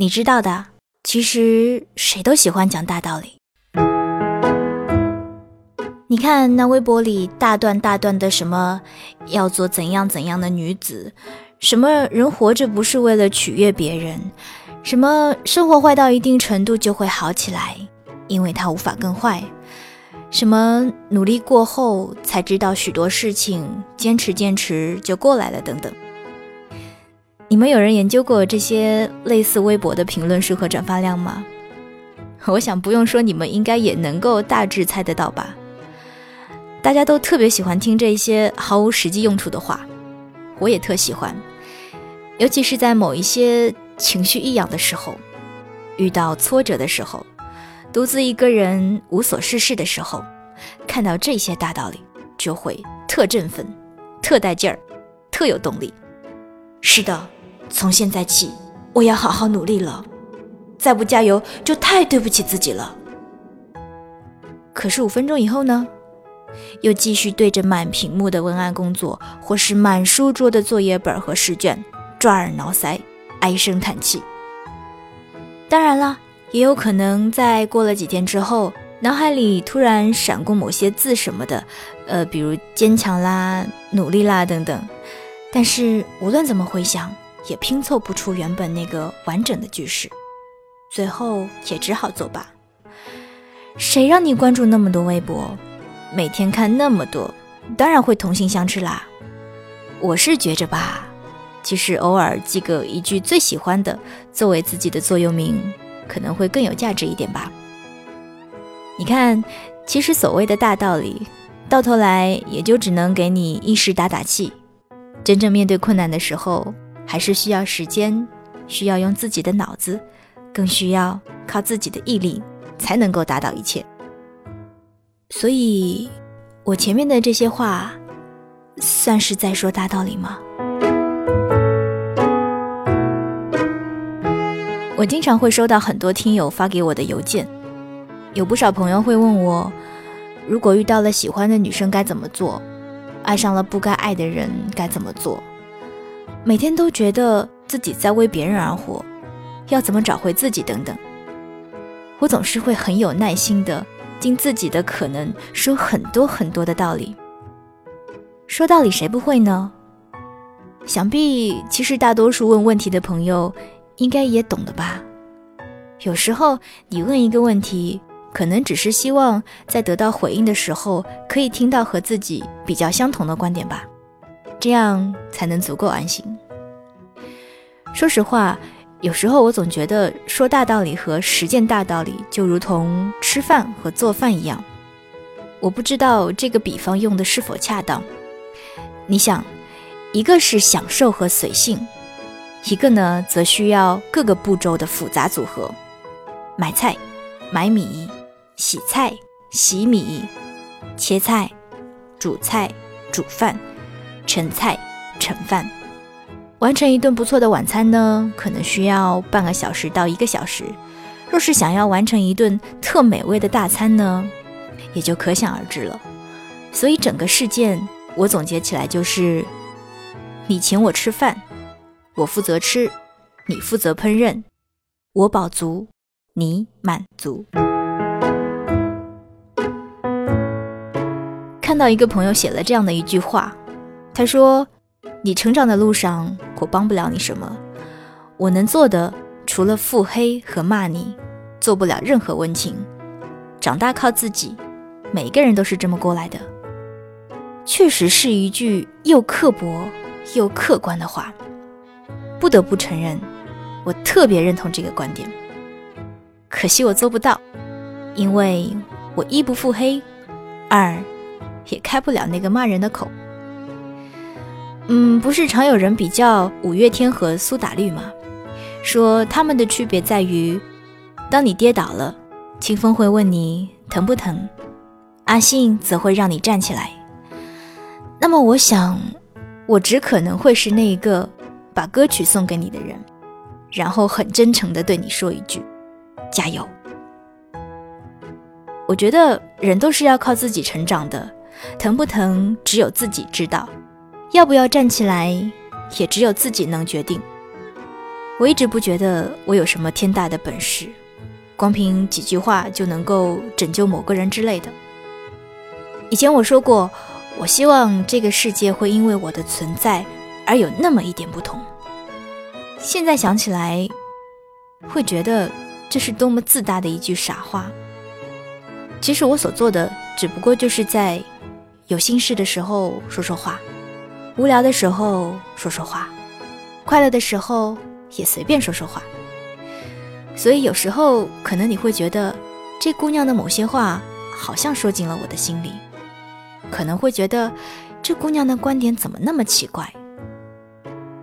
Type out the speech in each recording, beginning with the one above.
你知道的，其实谁都喜欢讲大道理。你看那微博里大段大段的什么要做怎样怎样的女子，什么人活着不是为了取悦别人，什么生活坏到一定程度就会好起来，因为它无法更坏，什么努力过后才知道许多事情，坚持坚持就过来了等等。你们有人研究过这些类似微博的评论数和转发量吗？我想不用说，你们应该也能够大致猜得到吧。大家都特别喜欢听这些毫无实际用处的话，我也特喜欢，尤其是在某一些情绪异样的时候，遇到挫折的时候，独自一个人无所事事的时候，看到这些大道理，就会特振奋、特带劲儿、特有动力。是的。从现在起，我要好好努力了。再不加油，就太对不起自己了。可是五分钟以后呢？又继续对着满屏幕的文案工作，或是满书桌的作业本和试卷，抓耳挠腮，唉声叹气。当然了，也有可能在过了几天之后，脑海里突然闪过某些字什么的，呃，比如坚强啦、努力啦等等。但是无论怎么回想。也拼凑不出原本那个完整的句式，最后也只好作罢。谁让你关注那么多微博，每天看那么多，当然会同性相斥啦。我是觉着吧，其实偶尔记个一句最喜欢的作为自己的座右铭，可能会更有价值一点吧。你看，其实所谓的大道理，到头来也就只能给你一时打打气，真正面对困难的时候。还是需要时间，需要用自己的脑子，更需要靠自己的毅力，才能够达到一切。所以，我前面的这些话，算是在说大道理吗？我经常会收到很多听友发给我的邮件，有不少朋友会问我，如果遇到了喜欢的女生该怎么做，爱上了不该爱的人该怎么做？每天都觉得自己在为别人而活，要怎么找回自己等等，我总是会很有耐心的尽自己的可能说很多很多的道理。说道理谁不会呢？想必其实大多数问问题的朋友应该也懂的吧。有时候你问一个问题，可能只是希望在得到回应的时候可以听到和自己比较相同的观点吧。这样才能足够安心。说实话，有时候我总觉得说大道理和实践大道理就如同吃饭和做饭一样。我不知道这个比方用的是否恰当。你想，一个是享受和随性，一个呢则需要各个步骤的复杂组合：买菜、买米、洗菜、洗米、切菜、煮菜、煮饭。盛菜、盛饭，完成一顿不错的晚餐呢，可能需要半个小时到一个小时。若是想要完成一顿特美味的大餐呢，也就可想而知了。所以整个事件，我总结起来就是：你请我吃饭，我负责吃；你负责烹饪，我饱足，你满足。看到一个朋友写了这样的一句话。他说：“你成长的路上，我帮不了你什么。我能做的，除了腹黑和骂你，做不了任何温情。长大靠自己，每个人都是这么过来的。确实是一句又刻薄又客观的话。不得不承认，我特别认同这个观点。可惜我做不到，因为我一不腹黑，二也开不了那个骂人的口。”嗯，不是常有人比较五月天和苏打绿吗？说他们的区别在于，当你跌倒了，清风会问你疼不疼，阿信则会让你站起来。那么我想，我只可能会是那一个把歌曲送给你的人，然后很真诚的对你说一句：加油。我觉得人都是要靠自己成长的，疼不疼只有自己知道。要不要站起来，也只有自己能决定。我一直不觉得我有什么天大的本事，光凭几句话就能够拯救某个人之类的。以前我说过，我希望这个世界会因为我的存在而有那么一点不同。现在想起来，会觉得这是多么自大的一句傻话。其实我所做的，只不过就是在有心事的时候说说话，无聊的时候说说话，快乐的时候。也随便说说话，所以有时候可能你会觉得这姑娘的某些话好像说进了我的心里，可能会觉得这姑娘的观点怎么那么奇怪，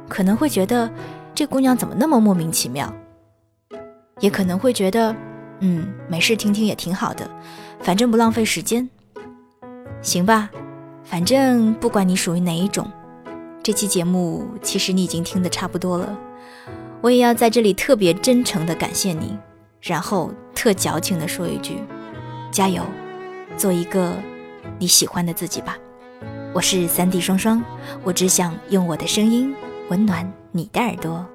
可能会觉得这姑娘怎么那么莫名其妙，也可能会觉得嗯没事听听也挺好的，反正不浪费时间，行吧，反正不管你属于哪一种，这期节目其实你已经听得差不多了。我也要在这里特别真诚的感谢你，然后特矫情的说一句：加油，做一个你喜欢的自己吧。我是三 D 双双，我只想用我的声音温暖你的耳朵。